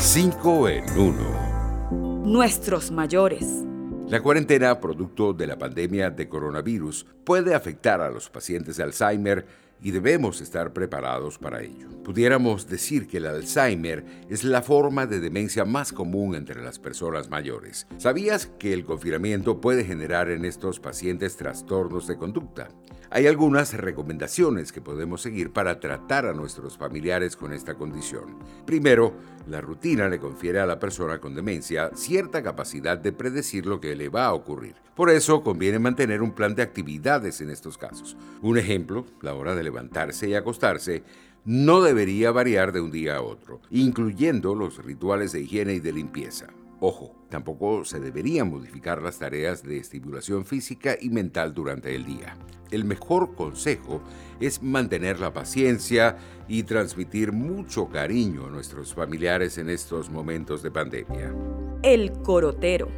5 en 1. Nuestros mayores. La cuarentena, producto de la pandemia de coronavirus, puede afectar a los pacientes de Alzheimer y debemos estar preparados para ello. Pudiéramos decir que el Alzheimer es la forma de demencia más común entre las personas mayores. ¿Sabías que el confinamiento puede generar en estos pacientes trastornos de conducta? Hay algunas recomendaciones que podemos seguir para tratar a nuestros familiares con esta condición. Primero, la rutina le confiere a la persona con demencia cierta capacidad de predecir lo que le va a ocurrir. Por eso conviene mantener un plan de actividades en estos casos. Un ejemplo, la hora de levantarse y acostarse, no debería variar de un día a otro, incluyendo los rituales de higiene y de limpieza. Ojo, tampoco se deberían modificar las tareas de estimulación física y mental durante el día. El mejor consejo es mantener la paciencia y transmitir mucho cariño a nuestros familiares en estos momentos de pandemia. El corotero.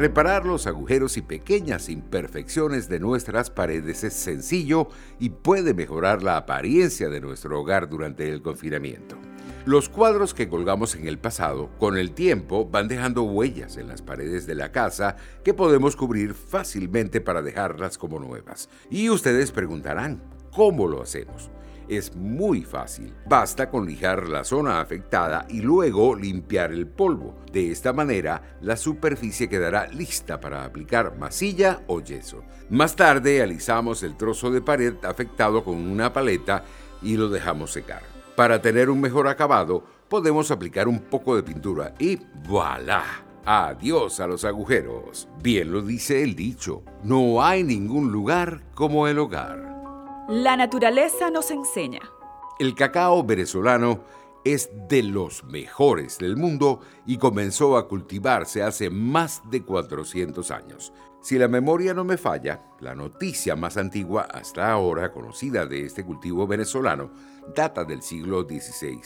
Reparar los agujeros y pequeñas imperfecciones de nuestras paredes es sencillo y puede mejorar la apariencia de nuestro hogar durante el confinamiento. Los cuadros que colgamos en el pasado, con el tiempo, van dejando huellas en las paredes de la casa que podemos cubrir fácilmente para dejarlas como nuevas. Y ustedes preguntarán, ¿cómo lo hacemos? Es muy fácil. Basta con lijar la zona afectada y luego limpiar el polvo. De esta manera, la superficie quedará lista para aplicar masilla o yeso. Más tarde, alisamos el trozo de pared afectado con una paleta y lo dejamos secar. Para tener un mejor acabado, podemos aplicar un poco de pintura y ¡voilà! Adiós a los agujeros. Bien lo dice el dicho, no hay ningún lugar como el hogar. La naturaleza nos enseña. El cacao venezolano es de los mejores del mundo y comenzó a cultivarse hace más de 400 años. Si la memoria no me falla, la noticia más antigua hasta ahora conocida de este cultivo venezolano data del siglo XVI.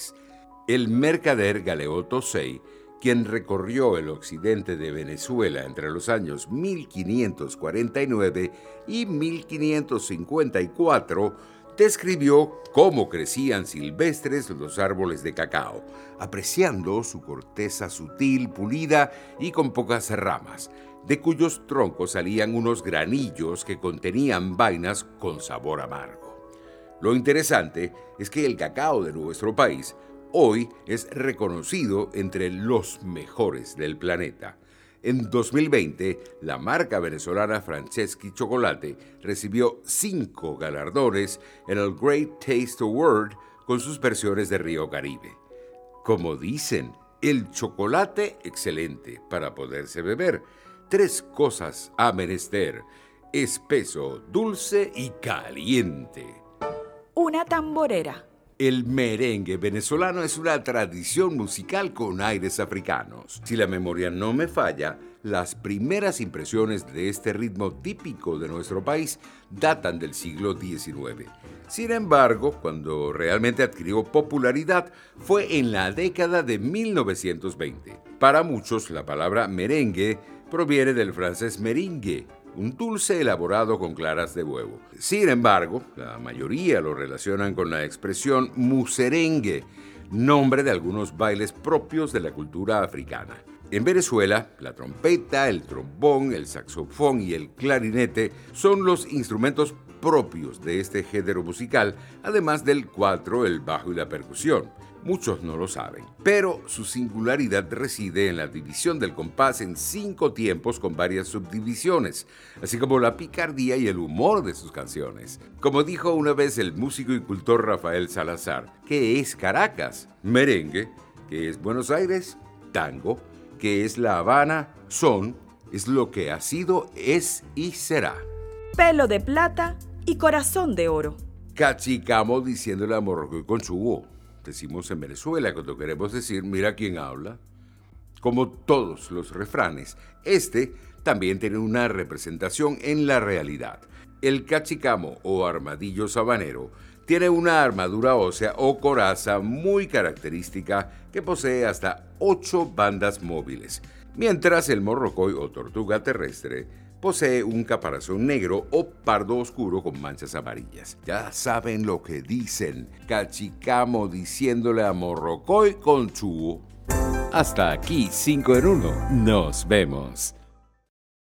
El mercader Galeotto VI, quien recorrió el occidente de Venezuela entre los años 1549 y 1554, describió cómo crecían silvestres los árboles de cacao, apreciando su corteza sutil, pulida y con pocas ramas de cuyos troncos salían unos granillos que contenían vainas con sabor amargo. Lo interesante es que el cacao de nuestro país hoy es reconocido entre los mejores del planeta. En 2020, la marca venezolana Franceschi Chocolate recibió cinco galardones en el Great Taste Award con sus versiones de Río Caribe. Como dicen, el chocolate excelente para poderse beber tres cosas a menester, espeso, dulce y caliente. Una tamborera. El merengue venezolano es una tradición musical con aires africanos. Si la memoria no me falla, las primeras impresiones de este ritmo típico de nuestro país datan del siglo XIX. Sin embargo, cuando realmente adquirió popularidad fue en la década de 1920. Para muchos, la palabra merengue proviene del francés meringue, un dulce elaborado con claras de huevo. Sin embargo, la mayoría lo relacionan con la expresión muserengue, nombre de algunos bailes propios de la cultura africana. En Venezuela, la trompeta, el trombón, el saxofón y el clarinete son los instrumentos propios de este género musical, además del cuatro, el bajo y la percusión. Muchos no lo saben, pero su singularidad reside en la división del compás en cinco tiempos con varias subdivisiones, así como la picardía y el humor de sus canciones. Como dijo una vez el músico y cultor Rafael Salazar, ¿qué es Caracas? Merengue, ¿qué es Buenos Aires? Tango, ¿qué es La Habana? Son, es lo que ha sido, es y será. Pelo de plata y corazón de oro. Cachicamo diciéndole a Morrocoy con su decimos en Venezuela cuando queremos decir mira quién habla. Como todos los refranes, este también tiene una representación en la realidad. El cachicamo o armadillo sabanero tiene una armadura ósea o coraza muy característica que posee hasta ocho bandas móviles, mientras el morrocoy o tortuga terrestre Posee un caparazón negro o pardo oscuro con manchas amarillas. Ya saben lo que dicen. Cachicamo diciéndole a Morrocoy con chuo. Hasta aquí 5 en 1. Nos vemos.